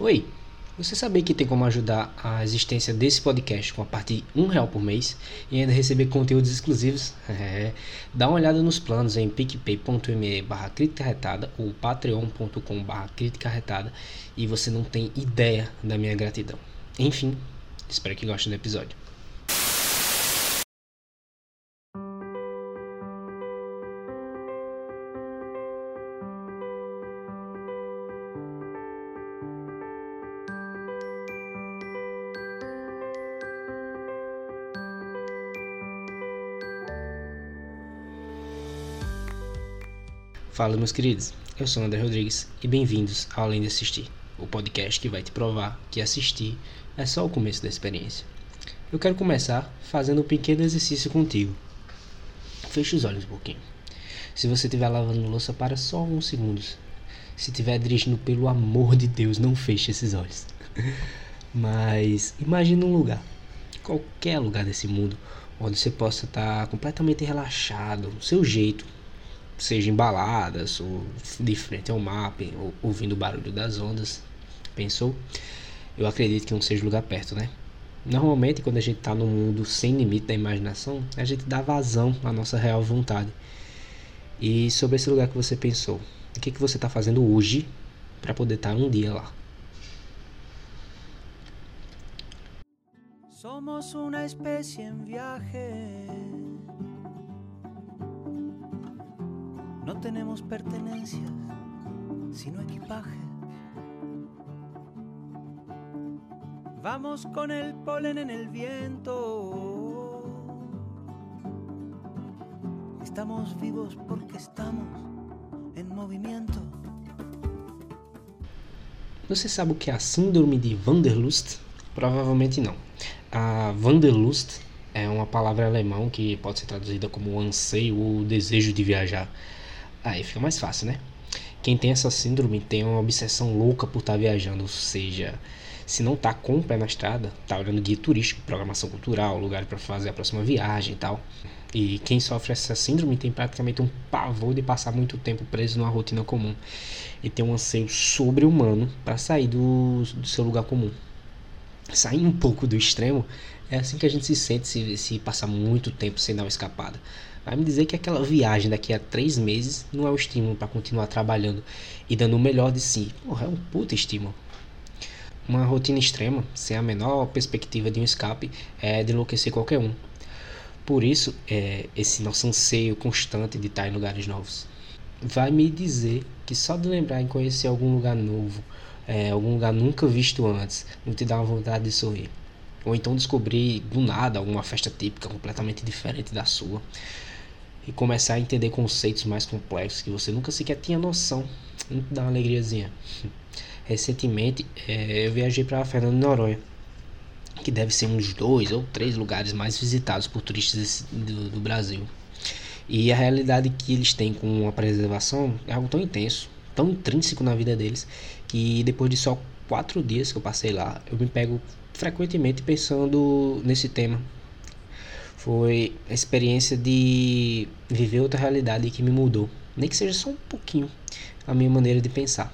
Oi, você sabia que tem como ajudar a existência desse podcast com a partir de um real por mês e ainda receber conteúdos exclusivos? É, dá uma olhada nos planos em picpay.me barra retada ou patreon.com barra retada e você não tem ideia da minha gratidão. Enfim, espero que gostem do episódio. Fala, meus queridos. Eu sou André Rodrigues e bem-vindos ao Além de Assistir, o podcast que vai te provar que assistir é só o começo da experiência. Eu quero começar fazendo um pequeno exercício contigo. Feche os olhos um pouquinho. Se você estiver lavando louça, para só uns segundos. Se estiver dirigindo, pelo amor de Deus, não feche esses olhos. Mas imagine um lugar, qualquer lugar desse mundo, onde você possa estar completamente relaxado, do seu jeito, seja em baladas ou de frente ao mapa, ou ouvindo o barulho das ondas. Pensou? Eu acredito que não seja lugar perto, né? Normalmente, quando a gente está num mundo sem limite da imaginação, a gente dá vazão à nossa real vontade. E sobre esse lugar que você pensou, o que, que você está fazendo hoje para poder estar tá um dia lá? Somos uma espécie em viagem. No tenemos pertenencias, sino equipaje. Vamos con el polen en el viento. Estamos vivos porque estamos em movimento. Você sabe o que é a síndrome de Wanderlust? Provavelmente não. A Wanderlust é uma palavra alemã que pode ser traduzida como anseio ou desejo de viajar. Aí fica mais fácil, né? Quem tem essa síndrome tem uma obsessão louca por estar tá viajando, ou seja, se não tá com o pé na estrada, tá olhando guia turístico, programação cultural, lugar para fazer a próxima viagem e tal. E quem sofre essa síndrome tem praticamente um pavor de passar muito tempo preso numa rotina comum e tem um anseio sobre-humano para sair do, do seu lugar comum. Sair um pouco do extremo é assim que a gente se sente se, se passar muito tempo sem dar uma escapada. Vai me dizer que aquela viagem daqui a três meses não é o estímulo para continuar trabalhando e dando o melhor de si. Porra, é um puta estímulo. Uma rotina extrema, sem a menor perspectiva de um escape, é de enlouquecer qualquer um. Por isso, é esse nosso anseio constante de estar em lugares novos. Vai me dizer que só de lembrar em conhecer algum lugar novo, é, algum lugar nunca visto antes, não te dá uma vontade de sorrir. Ou então descobrir do nada alguma festa típica completamente diferente da sua e começar a entender conceitos mais complexos que você nunca sequer tinha noção. Não dá uma alegriazinha. Recentemente é, eu viajei para Fernando de Noronha, que deve ser um dos dois ou três lugares mais visitados por turistas do, do Brasil. E a realidade que eles têm com a preservação é algo tão intenso, tão intrínseco na vida deles, que depois de só quatro dias que eu passei lá, eu me pego frequentemente pensando nesse tema foi a experiência de viver outra realidade que me mudou, nem que seja só um pouquinho a minha maneira de pensar.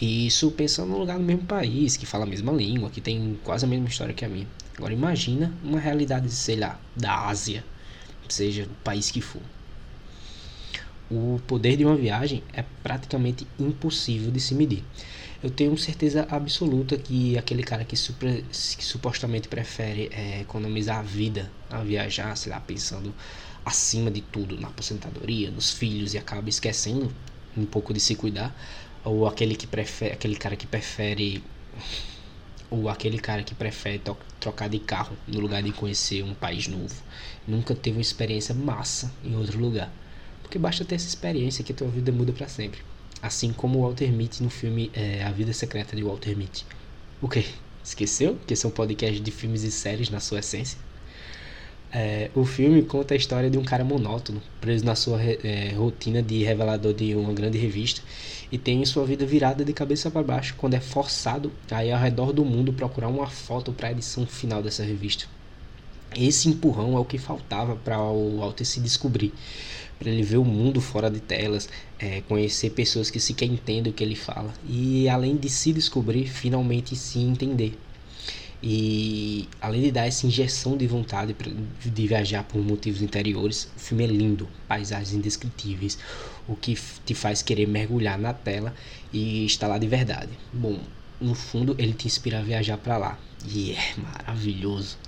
E isso pensando num lugar no mesmo país, que fala a mesma língua, que tem quase a mesma história que a minha. Agora imagina uma realidade, sei lá, da Ásia, seja o país que for. O poder de uma viagem é praticamente impossível de se medir eu tenho certeza absoluta que aquele cara que, super, que supostamente prefere é, economizar a vida a viajar, sei lá, pensando acima de tudo na aposentadoria, nos filhos e acaba esquecendo um pouco de se cuidar, ou aquele que prefere, aquele cara que prefere ou aquele cara que prefere trocar de carro no lugar de conhecer um país novo, nunca teve uma experiência massa em outro lugar. Porque basta ter essa experiência que a tua vida muda para sempre. Assim como o Walter Mitty no filme é, A Vida Secreta de Walter Mitty. O que? Esqueceu? Que esse é um podcast de filmes e séries na sua essência? É, o filme conta a história de um cara monótono, preso na sua é, rotina de revelador de uma grande revista e tem sua vida virada de cabeça para baixo quando é forçado a ir ao redor do mundo procurar uma foto para a edição final dessa revista. esse empurrão é o que faltava para o Walter se descobrir, para ele ver o mundo fora de telas, é, conhecer pessoas que sequer entendem o que ele fala e além de se descobrir, finalmente se entender. E além de dar essa injeção de vontade de viajar por motivos interiores, o filme é lindo, paisagens indescritíveis, o que te faz querer mergulhar na tela e estar lá de verdade. Bom, no fundo ele te inspira a viajar para lá e é maravilhoso.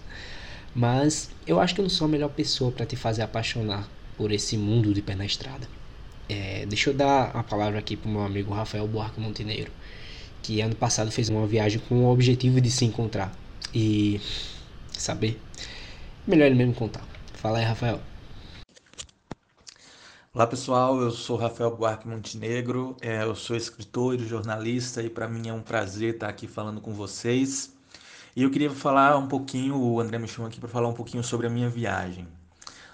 Mas eu acho que eu não sou a melhor pessoa para te fazer apaixonar por esse mundo de pé na estrada. É, deixa eu dar a palavra aqui pro meu amigo Rafael Buarque Montenegro, que ano passado fez uma viagem com o objetivo de se encontrar e saber. Melhor ele mesmo contar. Fala aí, Rafael. Olá pessoal, eu sou Rafael Buarque Montenegro, é, eu sou escritor e jornalista e para mim é um prazer estar aqui falando com vocês. E eu queria falar um pouquinho, o André me chamou aqui para falar um pouquinho sobre a minha viagem.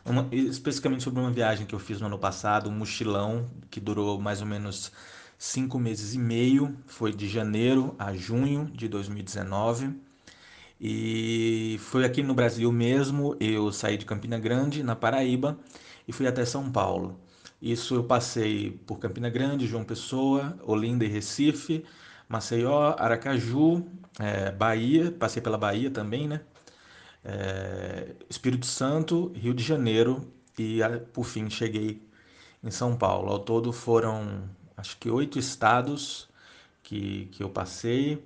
Uma, especificamente sobre uma viagem que eu fiz no ano passado, um mochilão que durou mais ou menos cinco meses e meio, foi de janeiro a junho de 2019. E foi aqui no Brasil mesmo, eu saí de Campina Grande, na Paraíba, e fui até São Paulo. Isso eu passei por Campina Grande, João Pessoa, Olinda e Recife, Maceió, Aracaju, é, Bahia, passei pela Bahia também, né? É, Espírito Santo, Rio de Janeiro e por fim cheguei em São Paulo. Ao todo foram acho que oito estados que, que eu passei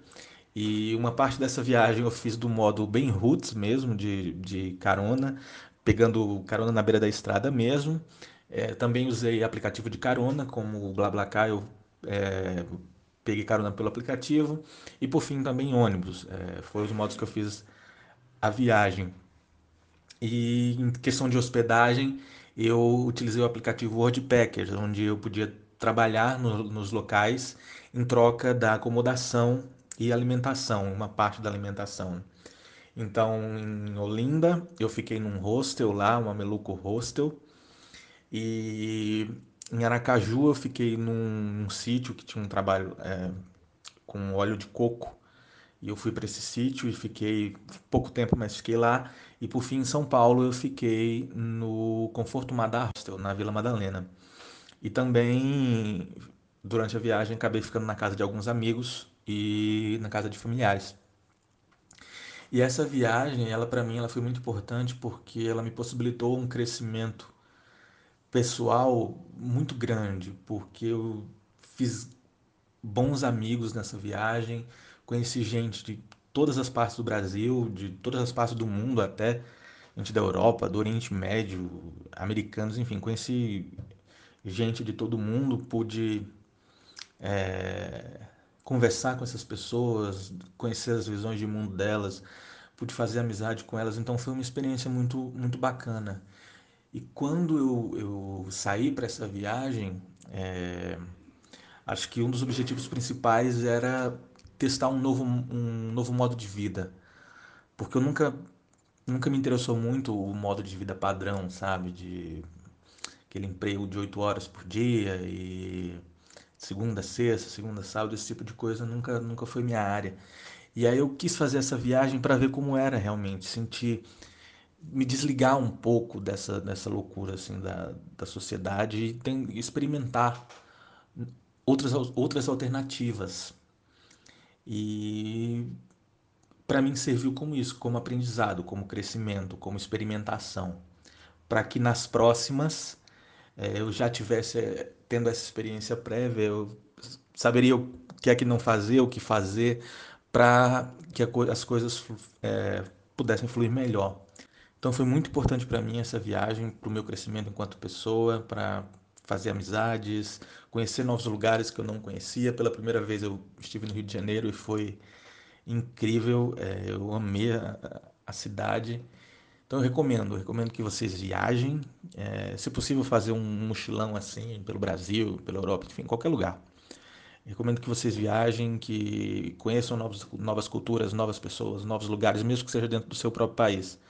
e uma parte dessa viagem eu fiz do modo bem roots mesmo, de, de carona, pegando carona na beira da estrada mesmo. É, também usei aplicativo de carona, como o BlaBlaCar, eu é, peguei carona pelo aplicativo. E por fim também ônibus, é, foram os modos que eu fiz a viagem. E em questão de hospedagem, eu utilizei o aplicativo WordPackers, onde eu podia trabalhar no, nos locais em troca da acomodação e alimentação, uma parte da alimentação. Então, em Olinda, eu fiquei num hostel lá, uma Meluco Hostel, e em Aracaju eu fiquei num, num sítio que tinha um trabalho é, com óleo de coco. E eu fui para esse sítio e fiquei pouco tempo, mas fiquei lá. E por fim, em São Paulo, eu fiquei no Conforto Madar Hostel, na Vila Madalena. E também, durante a viagem, acabei ficando na casa de alguns amigos e na casa de familiares. E essa viagem, ela para mim, ela foi muito importante porque ela me possibilitou um crescimento pessoal muito grande, porque eu fiz bons amigos nessa viagem, conheci gente de todas as partes do Brasil, de todas as partes do mundo, até gente da Europa, do Oriente Médio, americanos, enfim, conheci gente de todo mundo, pude é, conversar com essas pessoas, conhecer as visões de mundo delas, pude fazer amizade com elas, então foi uma experiência muito, muito bacana. E quando eu, eu saí para essa viagem, é, acho que um dos objetivos principais era testar um novo, um novo modo de vida. Porque eu nunca, nunca me interessou muito o modo de vida padrão, sabe? De aquele emprego de oito horas por dia e segunda, sexta, segunda, sábado, esse tipo de coisa nunca, nunca foi minha área. E aí eu quis fazer essa viagem para ver como era realmente, sentir me desligar um pouco dessa, dessa loucura assim da, da sociedade e tem, experimentar outras, outras alternativas. E para mim serviu como isso, como aprendizado, como crescimento, como experimentação, para que nas próximas é, eu já tivesse eh, tendo essa experiência prévia, eu saberia o que é que não fazer, o que fazer, para que as coisas é, pudessem fluir melhor. Então foi muito importante para mim essa viagem, para o meu crescimento enquanto pessoa, para fazer amizades, conhecer novos lugares que eu não conhecia. Pela primeira vez eu estive no Rio de Janeiro e foi incrível, é, eu amei a, a, cidade. Então eu recomendo, eu recomendo que vocês viajem, é, se possível fazer um mochilão assim pelo Brasil, pela Europa, enfim, qualquer lugar. Eu recomendo que vocês viajem, que conheçam novos, novas culturas, novas pessoas, novos lugares, mesmo que seja dentro do seu próprio país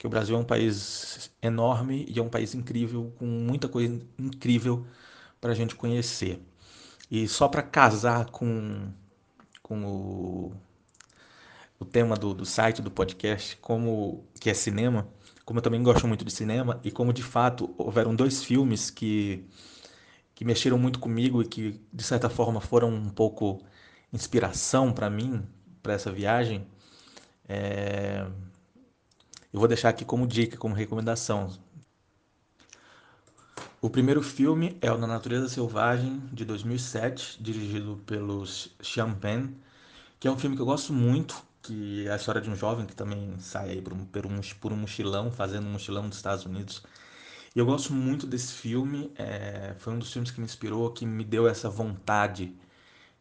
que o Brasil é um país enorme e é um país incrível, com muita coisa incrível para a gente conhecer. E só para casar com, com o, o tema do, do site, do podcast, como que é cinema, como eu também gosto muito de cinema, e como de fato houveram dois filmes que, que mexeram muito comigo e que de certa forma foram um pouco inspiração para mim, para essa viagem, é... eu vou deixar aqui como dica, como recomendação. O primeiro filme é o Na Natureza Selvagem, de 2007, dirigido pelos Penn, que é um filme que eu gosto muito, que é a história de um jovem que também sai aí por um, por um, por um mochilão, fazendo um mochilão nos Estados Unidos. E eu gosto muito desse filme, é, foi um dos filmes que me inspirou, que me deu essa vontade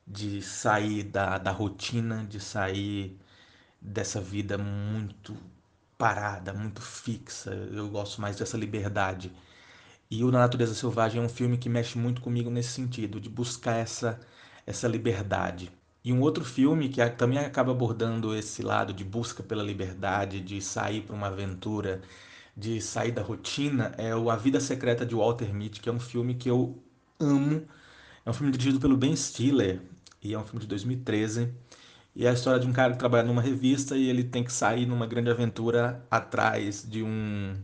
de sair da, da rotina, de sair dessa vida muito parada, muito fixa. Eu gosto mais dessa liberdade. E o Na Natureza Selvagem é um filme que mexe muito comigo nesse sentido, de buscar essa, essa liberdade. E um outro filme que também acaba abordando esse lado de busca pela liberdade, de sair para uma aventura, de sair da rotina, é o A Vida Secreta de Walter Mitty, que é um filme que eu amo. É um filme dirigido pelo Ben Stiller e é um filme de 2013. E é a história de um cara que trabalha numa revista e ele tem que sair numa grande aventura atrás de um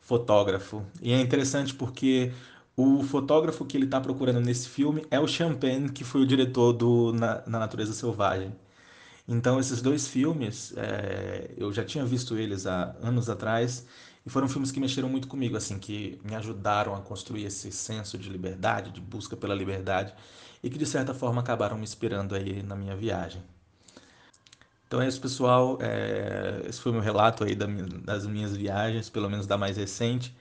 fotógrafo. E é interessante porque o fotógrafo que ele está procurando nesse filme é o Champagne, que foi o diretor do Na, Na Natureza Selvagem. Então, esses dois filmes, é, eu já tinha visto eles há anos atrás, e foram filmes que mexeram muito comigo, assim, que me ajudaram a construir esse senso de liberdade, de busca pela liberdade, e que de certa forma acabaram me inspirando aí na minha viagem. Então é isso, pessoal. É, esse foi o meu relato aí das minhas viagens, pelo menos da mais recente.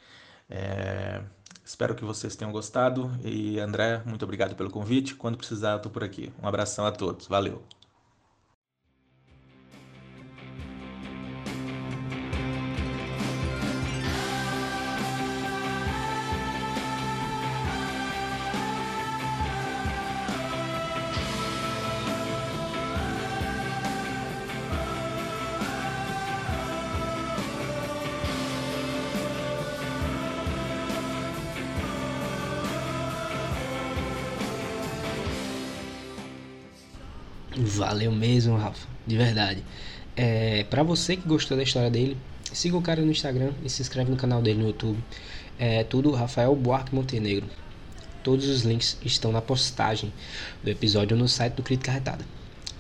É, espero que vocês tenham gostado. E André, muito obrigado pelo convite. Quando precisar, estou por aqui. Um abração a todos. Valeu! Valeu mesmo, Rafa, de verdade. É, para você que gostou da história dele, siga o cara no Instagram e se inscreve no canal dele no YouTube. É tudo Rafael Buarque Montenegro. Todos os links estão na postagem do episódio no site do Crítica Retada.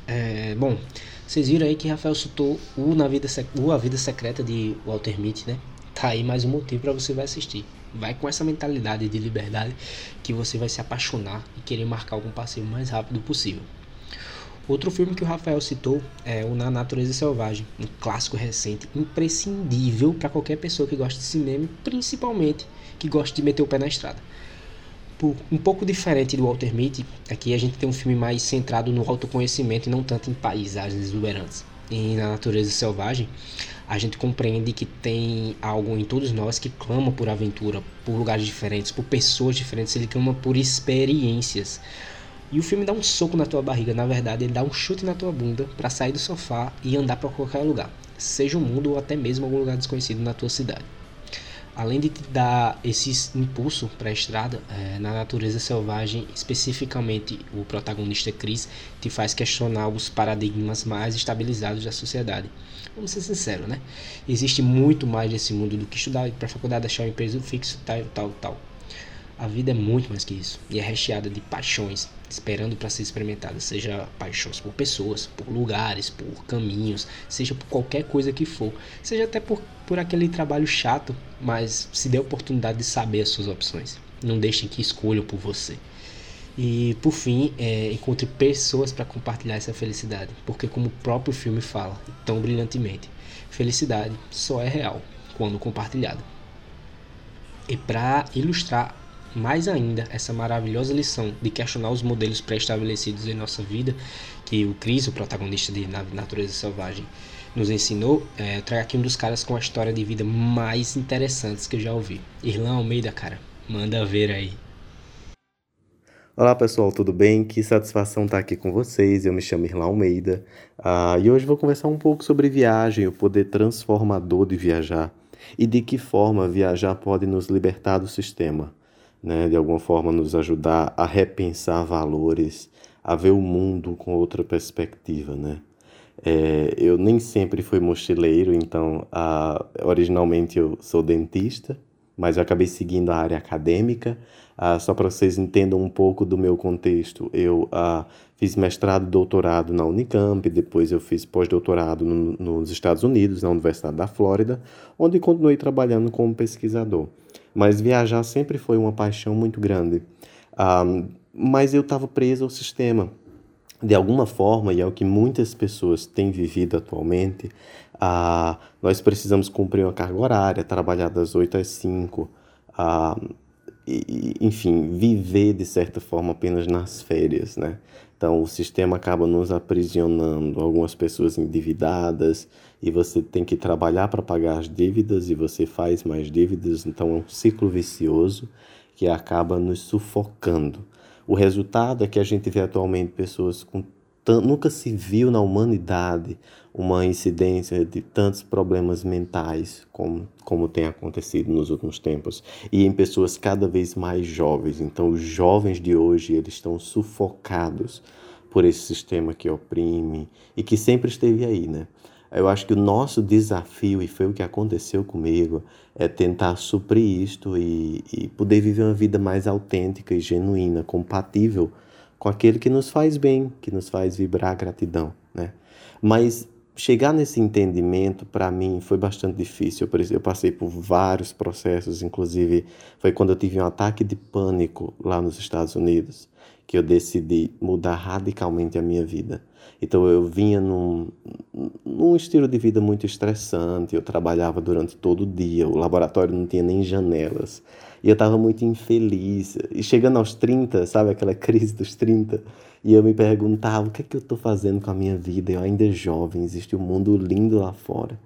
É, bom, vocês viram aí que Rafael citou o, Na Vida, o A Vida Secreta de Walter Mitty, né? Tá aí mais um motivo para você vai assistir. Vai com essa mentalidade de liberdade que você vai se apaixonar e querer marcar algum passeio o mais rápido possível. Outro filme que o Rafael citou é o Na Natureza Selvagem, um clássico recente, imprescindível para qualquer pessoa que gosta de cinema, principalmente que gosta de meter o pé na estrada. Por, um pouco diferente do Walter Mitty, aqui a gente tem um filme mais centrado no autoconhecimento e não tanto em paisagens exuberantes. E na Natureza Selvagem, a gente compreende que tem algo em todos nós que clama por aventura, por lugares diferentes, por pessoas diferentes, ele clama por experiências e o filme dá um soco na tua barriga, na verdade, ele dá um chute na tua bunda para sair do sofá e andar para qualquer lugar, seja o mundo ou até mesmo algum lugar desconhecido na tua cidade. Além de te dar esse impulso para a estrada, é, na natureza selvagem, especificamente o protagonista Chris te faz questionar os paradigmas mais estabilizados da sociedade. Vamos ser sinceros, né? Existe muito mais nesse mundo do que estudar para faculdade achar um emprego fixo, tal, tal, tal. A vida é muito mais que isso e é recheada de paixões esperando para ser experimentada, seja paixões por pessoas, por lugares, por caminhos, seja por qualquer coisa que for, seja até por, por aquele trabalho chato, mas se dê a oportunidade de saber as suas opções. Não deixem que escolham por você. E por fim, é, encontre pessoas para compartilhar essa felicidade, porque como o próprio filme fala tão brilhantemente, felicidade só é real quando compartilhada. E para ilustrar mais ainda essa maravilhosa lição de questionar os modelos pré-estabelecidos em nossa vida, que o Cris, o protagonista de Natureza Selvagem, nos ensinou, é, trago aqui um dos caras com a história de vida mais interessantes que eu já ouvi. Irlão Almeida, cara, manda ver aí. Olá pessoal, tudo bem? Que satisfação estar aqui com vocês. Eu me chamo Irlão Almeida uh, e hoje vou conversar um pouco sobre viagem, o poder transformador de viajar e de que forma viajar pode nos libertar do sistema né, de alguma forma nos ajudar a repensar valores, a ver o mundo com outra perspectiva, né? É, eu nem sempre fui mochileiro, então originalmente eu sou dentista, mas eu acabei seguindo a área acadêmica. Uh, só para vocês entendam um pouco do meu contexto, eu uh, fiz mestrado e doutorado na Unicamp, depois eu fiz pós-doutorado no, nos Estados Unidos, na Universidade da Flórida, onde continuei trabalhando como pesquisador. Mas viajar sempre foi uma paixão muito grande. Uh, mas eu estava preso ao sistema. De alguma forma, e é o que muitas pessoas têm vivido atualmente, uh, nós precisamos cumprir uma carga horária, trabalhar das 8 às 5, uh, e, enfim, viver de certa forma apenas nas férias, né? Então, o sistema acaba nos aprisionando, algumas pessoas endividadas, e você tem que trabalhar para pagar as dívidas, e você faz mais dívidas, então é um ciclo vicioso que acaba nos sufocando. O resultado é que a gente vê atualmente pessoas com nunca se viu na humanidade uma incidência de tantos problemas mentais como, como tem acontecido nos últimos tempos e em pessoas cada vez mais jovens. Então, os jovens de hoje eles estão sufocados por esse sistema que oprime e que sempre esteve aí, né? Eu acho que o nosso desafio, e foi o que aconteceu comigo, é tentar suprir isto e, e poder viver uma vida mais autêntica e genuína, compatível com aquele que nos faz bem, que nos faz vibrar gratidão, né? Mas chegar nesse entendimento para mim foi bastante difícil. Eu passei por vários processos, inclusive foi quando eu tive um ataque de pânico lá nos Estados Unidos que eu decidi mudar radicalmente a minha vida. Então eu vinha num, num estilo de vida muito estressante, eu trabalhava durante todo o dia, o laboratório não tinha nem janelas. E eu estava muito infeliz. E chegando aos 30, sabe aquela crise dos 30, e eu me perguntava o que é que eu estou fazendo com a minha vida? Eu ainda jovem, existe um mundo lindo lá fora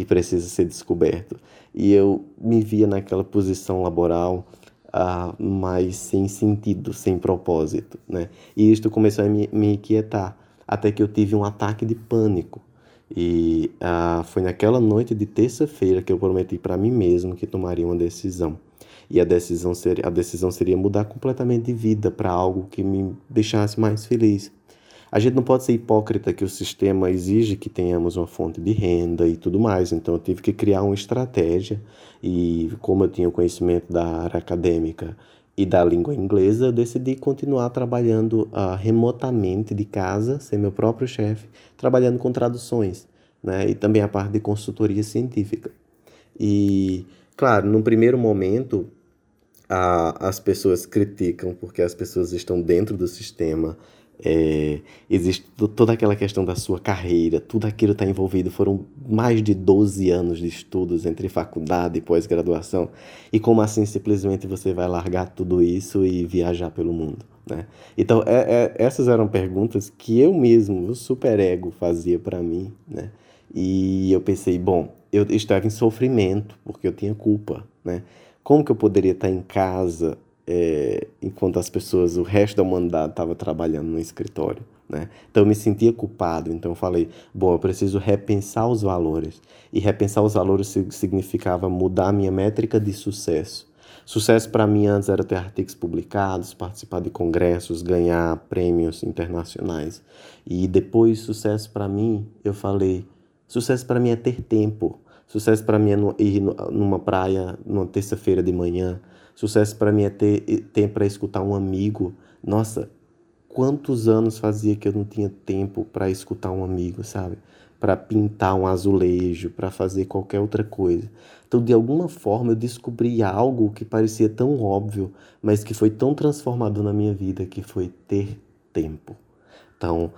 que precisa ser descoberto. E eu me via naquela posição laboral uh, mas sem sentido, sem propósito, né? E isto começou a me, me inquietar, até que eu tive um ataque de pânico. E uh, foi naquela noite de terça-feira que eu prometi para mim mesmo que tomaria uma decisão. E a decisão seria, a decisão seria mudar completamente de vida para algo que me deixasse mais feliz. A gente não pode ser hipócrita que o sistema exige que tenhamos uma fonte de renda e tudo mais. Então eu tive que criar uma estratégia e como eu tinha o conhecimento da área acadêmica e da língua inglesa, eu decidi continuar trabalhando uh, remotamente de casa, ser meu próprio chefe, trabalhando com traduções, né? E também a parte de consultoria científica. E, claro, no primeiro momento, uh, as pessoas criticam porque as pessoas estão dentro do sistema é, existe toda aquela questão da sua carreira, tudo aquilo está envolvido. Foram mais de 12 anos de estudos entre faculdade e pós-graduação. E como assim simplesmente você vai largar tudo isso e viajar pelo mundo? Né? Então, é, é, essas eram perguntas que eu mesmo, o superego, fazia para mim. Né? E eu pensei, bom, eu estava em sofrimento porque eu tinha culpa. Né? Como que eu poderia estar em casa é, enquanto as pessoas, o resto da humanidade estava trabalhando no escritório. Né? Então eu me sentia culpado, então eu falei, bom, eu preciso repensar os valores. E repensar os valores significava mudar a minha métrica de sucesso. Sucesso para mim antes era ter artigos publicados, participar de congressos, ganhar prêmios internacionais. E depois sucesso para mim, eu falei, sucesso para mim é ter tempo. Sucesso para mim é ir numa praia numa terça-feira de manhã. Sucesso para mim é ter tempo para escutar um amigo. Nossa, quantos anos fazia que eu não tinha tempo para escutar um amigo, sabe? Para pintar um azulejo, para fazer qualquer outra coisa. Então, de alguma forma, eu descobri algo que parecia tão óbvio, mas que foi tão transformador na minha vida, que foi ter tempo. Então,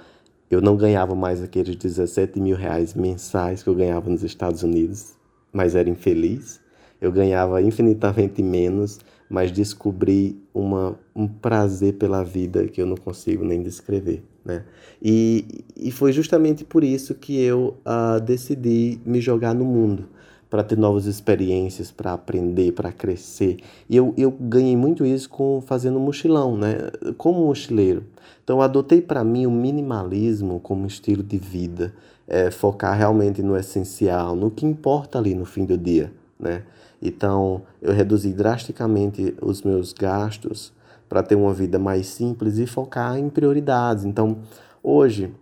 eu não ganhava mais aqueles 17 mil reais mensais que eu ganhava nos Estados Unidos, mas era infeliz eu ganhava infinitamente menos, mas descobri uma, um prazer pela vida que eu não consigo nem descrever. Né? E, e foi justamente por isso que eu uh, decidi me jogar no mundo para ter novas experiências, para aprender, para crescer. E eu, eu ganhei muito isso com fazendo mochilão, né? Como mochileiro. Então adotei para mim o minimalismo como estilo de vida, é, focar realmente no essencial, no que importa ali no fim do dia, né? Então, eu reduzi drasticamente os meus gastos para ter uma vida mais simples e focar em prioridades. Então, hoje,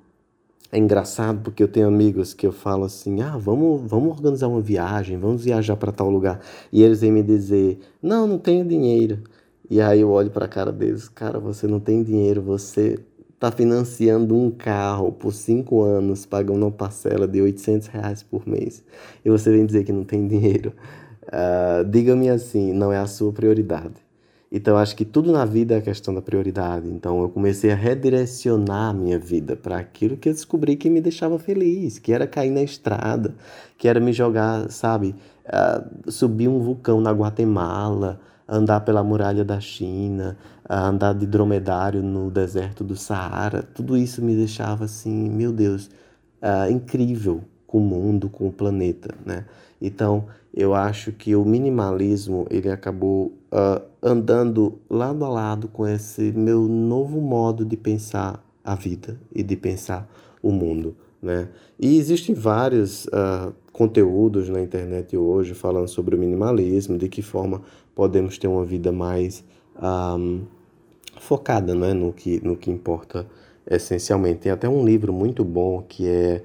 é engraçado porque eu tenho amigos que eu falo assim: ah, vamos, vamos organizar uma viagem, vamos viajar para tal lugar. E eles vêm me dizer: não, não tenho dinheiro. E aí eu olho para a cara deles: cara, você não tem dinheiro, você está financiando um carro por cinco anos, pagando uma parcela de 800 reais por mês. E você vem dizer que não tem dinheiro. Uh, Diga-me assim: não é a sua prioridade. Então, acho que tudo na vida é questão da prioridade. Então, eu comecei a redirecionar a minha vida para aquilo que eu descobri que me deixava feliz, que era cair na estrada, que era me jogar, sabe, uh, subir um vulcão na Guatemala, andar pela muralha da China, uh, andar de dromedário no deserto do Saara. Tudo isso me deixava assim, meu Deus, uh, incrível com o mundo, com o planeta, né? Então, eu acho que o minimalismo ele acabou uh, andando lado a lado com esse meu novo modo de pensar a vida e de pensar o mundo, né? E existem vários uh, conteúdos na internet hoje falando sobre o minimalismo, de que forma podemos ter uma vida mais um, focada, né, no que no que importa essencialmente. Tem até um livro muito bom que é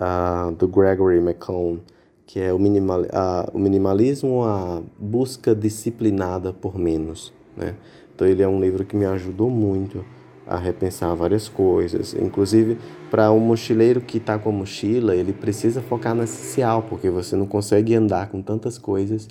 uh, do Gregory McCone que é o, minimal, a, o minimalismo, a busca disciplinada por menos. Né? Então, ele é um livro que me ajudou muito a repensar várias coisas. Inclusive, para um mochileiro que está com a mochila, ele precisa focar no essencial, porque você não consegue andar com tantas coisas.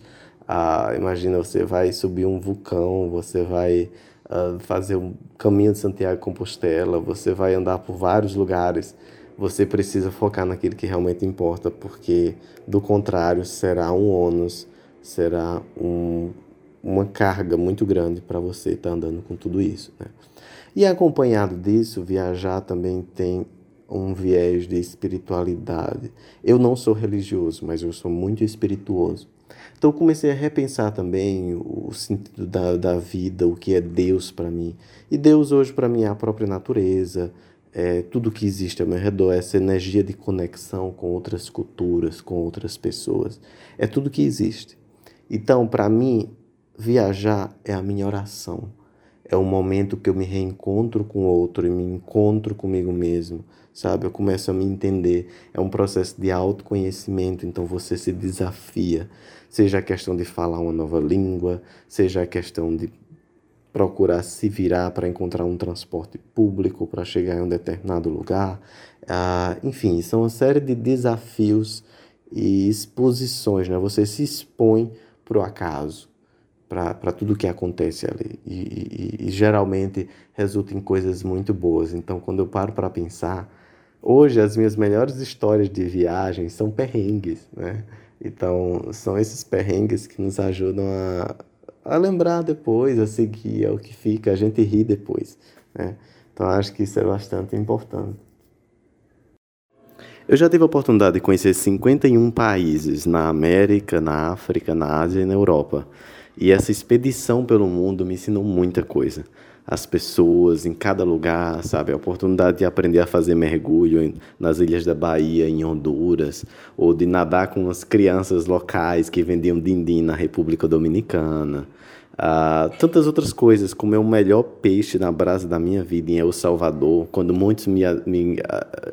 Ah, imagina, você vai subir um vulcão, você vai ah, fazer um caminho de Santiago de Compostela, você vai andar por vários lugares você precisa focar naquilo que realmente importa, porque do contrário será um ônus, será um, uma carga muito grande para você estar tá andando com tudo isso. Né? E acompanhado disso, viajar também tem um viés de espiritualidade. Eu não sou religioso, mas eu sou muito espirituoso. Então comecei a repensar também o sentido da, da vida, o que é Deus para mim. E Deus hoje para mim é a própria natureza, é, tudo que existe ao meu redor, essa energia de conexão com outras culturas, com outras pessoas, é tudo que existe. Então, para mim, viajar é a minha oração. É o momento que eu me reencontro com o outro e me encontro comigo mesmo, sabe? Eu começo a me entender. É um processo de autoconhecimento, então você se desafia. Seja a questão de falar uma nova língua, seja a questão de procurar se virar para encontrar um transporte público para chegar em um determinado lugar. Ah, enfim, são uma série de desafios e exposições. Né? Você se expõe para o acaso, para tudo que acontece ali. E, e, e, geralmente resulta em coisas muito boas. Então, quando eu paro para pensar, hoje as minhas melhores histórias de viagem são perrengues. Né? Então, são esses perrengues que nos ajudam a a lembrar depois, a seguir, é o que fica, a gente ri depois. Né? Então acho que isso é bastante importante. Eu já tive a oportunidade de conhecer 51 países na América, na África, na Ásia e na Europa. E essa expedição pelo mundo me ensinou muita coisa. As pessoas em cada lugar, sabe? A oportunidade de aprender a fazer mergulho nas ilhas da Bahia, em Honduras, ou de nadar com as crianças locais que vendiam din-din na República Dominicana. Uh, tantas outras coisas, comer o melhor peixe na brasa da minha vida em El Salvador, quando muitos me, me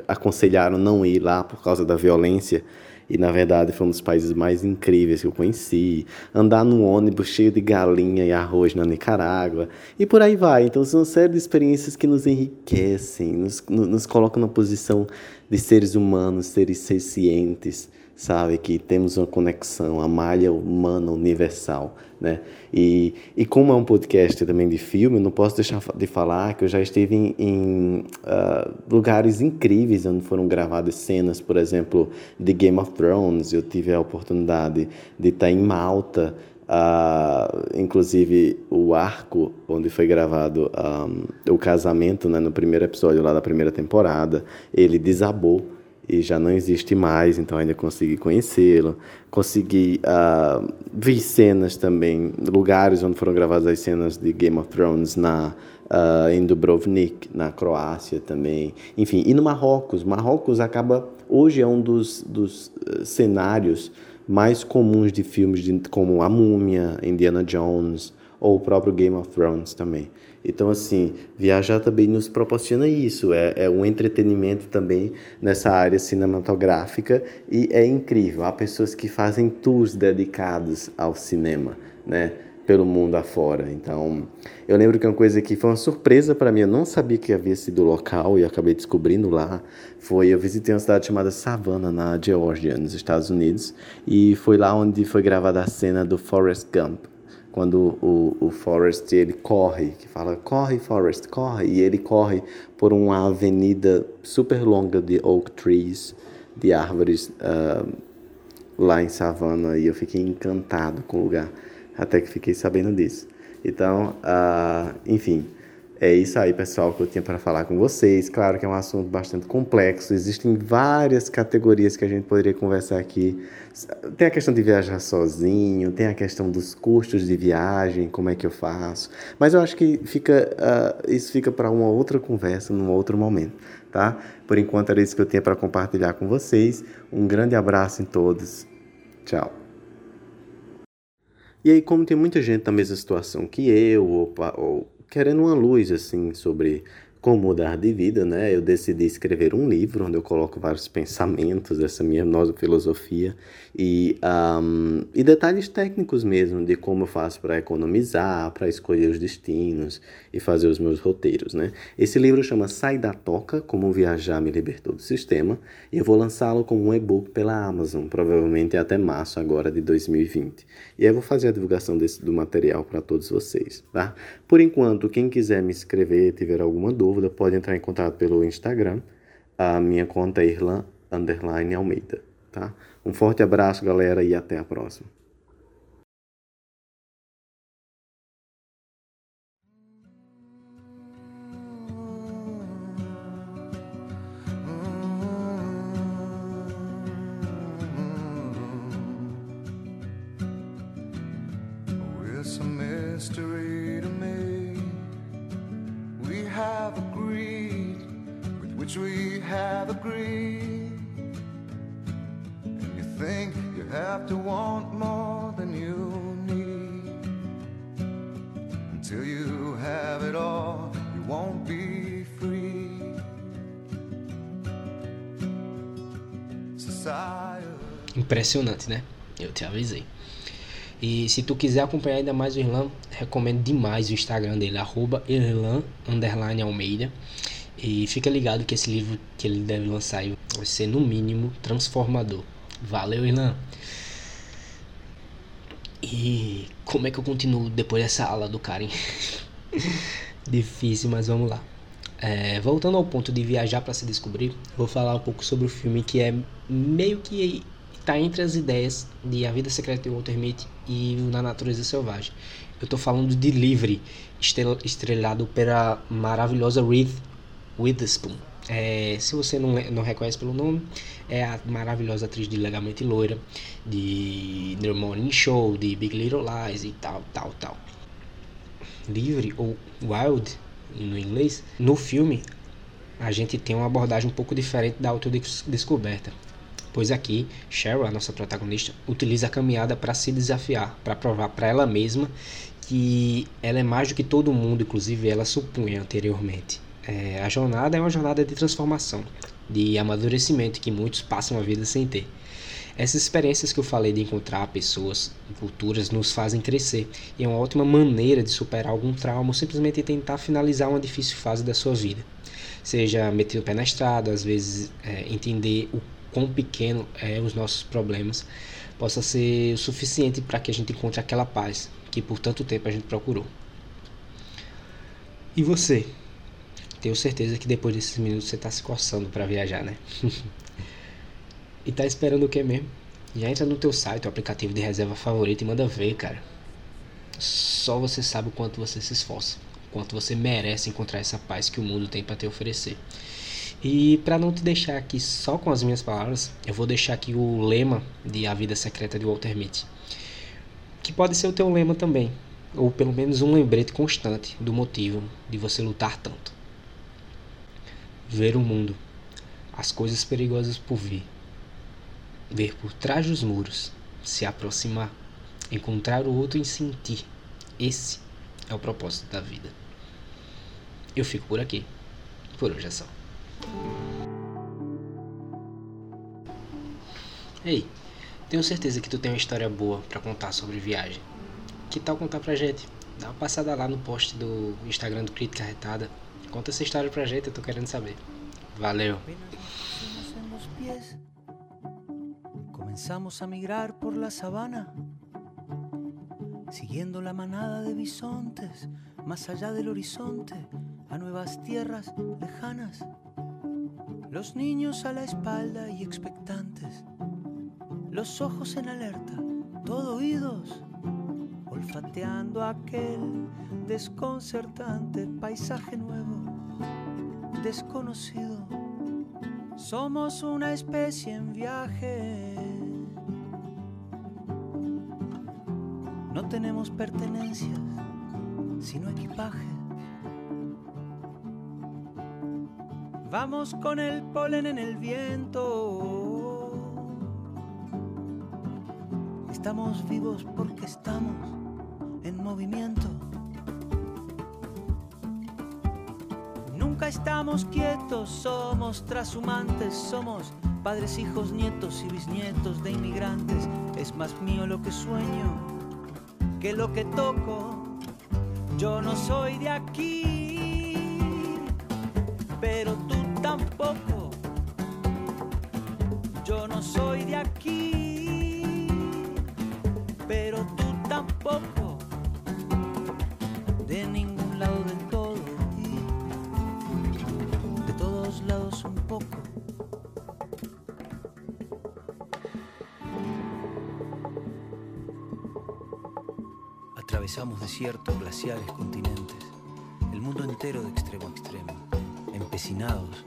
aconselharam não ir lá por causa da violência, e na verdade foi um dos países mais incríveis que eu conheci. Andar num ônibus cheio de galinha e arroz na Nicarágua, e por aí vai. Então são uma série de experiências que nos enriquecem, nos, nos colocam na posição de seres humanos, seres cientes sabe? Que temos uma conexão, a malha humana universal, né? E, e como é um podcast também de filme, não posso deixar de falar que eu já estive em, em uh, lugares incríveis onde foram gravadas cenas, por exemplo, de Game of Thrones. Eu tive a oportunidade de estar em Malta, Uh, inclusive o arco onde foi gravado um, o casamento né, no primeiro episódio lá da primeira temporada ele desabou e já não existe mais, então ainda consegui conhecê-lo. Consegui uh, ver cenas também, lugares onde foram gravadas as cenas de Game of Thrones na, uh, em Dubrovnik, na Croácia também. Enfim, e no Marrocos. Marrocos acaba, hoje é um dos, dos uh, cenários mais comuns de filmes de, como A Múmia, Indiana Jones, ou o próprio Game of Thrones também. Então, assim, viajar também nos proporciona isso, é, é um entretenimento também nessa área cinematográfica e é incrível. Há pessoas que fazem tours dedicados ao cinema, né? pelo mundo afora. Então, eu lembro que uma coisa que foi uma surpresa para mim, eu não sabia que havia sido local e acabei descobrindo lá, foi eu visitei uma cidade chamada Savannah, na Geórgia, nos Estados Unidos, e foi lá onde foi gravada a cena do Forrest Gump, quando o, o Forrest ele corre, que fala corre Forrest, corre, e ele corre por uma avenida super longa de oak trees, de árvores uh, lá em Savannah, e eu fiquei encantado com o lugar até que fiquei sabendo disso. Então, uh, enfim, é isso aí, pessoal, que eu tinha para falar com vocês. Claro que é um assunto bastante complexo, existem várias categorias que a gente poderia conversar aqui. Tem a questão de viajar sozinho, tem a questão dos custos de viagem, como é que eu faço. Mas eu acho que fica, uh, isso fica para uma outra conversa, num outro momento, tá? Por enquanto era isso que eu tinha para compartilhar com vocês. Um grande abraço em todos. Tchau. E aí, como tem muita gente na mesma situação que eu, ou, ou querendo uma luz assim sobre como mudar de vida, né? Eu decidi escrever um livro onde eu coloco vários pensamentos dessa minha nova filosofia e, um, e detalhes técnicos mesmo de como eu faço para economizar, para escolher os destinos e fazer os meus roteiros, né? Esse livro chama Sai da Toca, Como Viajar Me Libertou do Sistema e eu vou lançá-lo como um e-book pela Amazon, provavelmente até março agora de 2020. E eu vou fazer a divulgação desse, do material para todos vocês, tá? Por enquanto, quem quiser me escrever, tiver alguma dúvida, pode entrar em contato pelo Instagram. A minha conta é Irlan Almeida. Tá? Um forte abraço, galera, e até a próxima. Impressionante, né? Eu te avisei. E se tu quiser acompanhar ainda mais o Irlan, recomendo demais o Instagram dele, arroba Almeida. E fica ligado que esse livro que ele deve lançar vai ser, no mínimo, transformador. Valeu, Irlan! E como é que eu continuo depois dessa aula do Karen? Difícil, mas vamos lá. É, voltando ao ponto de viajar para se descobrir, vou falar um pouco sobre o filme que é meio que está entre as ideias de A Vida Secreta de Walter Mitty e Na Natureza Selvagem. Eu estou falando de Livre, estrelado pela maravilhosa Reed Witherspoon. É, se você não, não reconhece pelo nome, é a maravilhosa atriz de Legalmente Loira, de The Morning Show, de Big Little Lies e tal, tal, tal. Livre ou Wild no inglês, no filme a gente tem uma abordagem um pouco diferente da autodescoberta. Pois aqui, Cheryl, a nossa protagonista, utiliza a caminhada para se desafiar, para provar para ela mesma que ela é mais do que todo mundo, inclusive ela supunha anteriormente. É, a jornada é uma jornada de transformação, de amadurecimento que muitos passam a vida sem ter. Essas experiências que eu falei de encontrar pessoas e culturas nos fazem crescer e é uma ótima maneira de superar algum trauma ou simplesmente tentar finalizar uma difícil fase da sua vida. Seja meter o pé na estrada, às vezes é, entender o quão pequeno é os nossos problemas, possa ser o suficiente para que a gente encontre aquela paz que por tanto tempo a gente procurou. E você? Tenho certeza que depois desses minutos você tá se coçando para viajar, né? e tá esperando o que mesmo? Já entra no teu site, o aplicativo de reserva favorito e manda ver, cara. Só você sabe o quanto você se esforça, o quanto você merece encontrar essa paz que o mundo tem para te oferecer. E para não te deixar aqui só com as minhas palavras, eu vou deixar aqui o lema de A Vida Secreta de Walter Mitty, que pode ser o teu lema também, ou pelo menos um lembrete constante do motivo de você lutar tanto ver o mundo, as coisas perigosas por vir, ver por trás dos muros, se aproximar, encontrar o outro e sentir. Esse é o propósito da vida. Eu fico por aqui. Por hoje é só. Ei, tenho certeza que tu tem uma história boa para contar sobre viagem. Que tal contar pra gente? Dá uma passada lá no post do Instagram do Crítica Retada. Conta essa história pra gente, eu tô querendo saber. Valeu! Comenzamos a migrar por la sabana, siguiendo la manada de bisontes, más allá del horizonte, a nuevas tierras lejanas. Los niños a la espalda y expectantes, los ojos en alerta, todo oídos, olfateando aquel desconcertante paisaje nuevo, desconocido. Somos una especie en viaje. No tenemos pertenencias, sino equipaje. Vamos con el polen en el viento. Estamos vivos porque estamos en movimiento. Nunca estamos quietos, somos trashumantes, somos padres, hijos, nietos y bisnietos de inmigrantes. Es más mío lo que sueño que lo que toco. Yo no soy de aquí, pero tampoco. Yo no soy de aquí, pero tú tampoco. De ningún lado del todo y de todos lados un poco. Atravesamos desiertos, glaciares, continentes, el mundo entero de extremo a extremo, empecinados,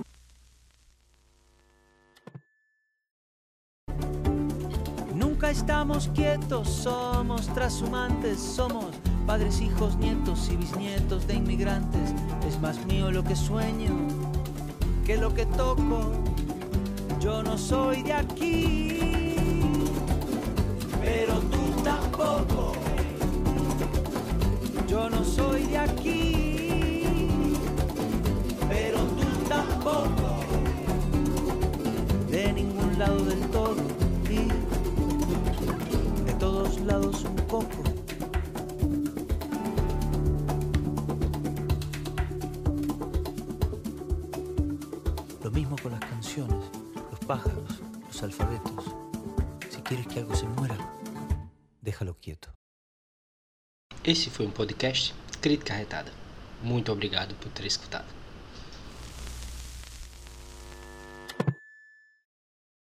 Estamos quietos, somos trashumantes, somos padres, hijos, nietos y bisnietos de inmigrantes. Es más mío lo que sueño que lo que toco. Yo no soy de aquí, pero tú tampoco. Yo no soy de aquí, pero tú tampoco. De ningún lado del todo un poco. Lo mismo con las canciones, los pájaros, los alfabetos. Si quieres que algo se muera, déjalo quieto. Esse foi um podcast Crítica Retada. Muito obrigado por ter escutado.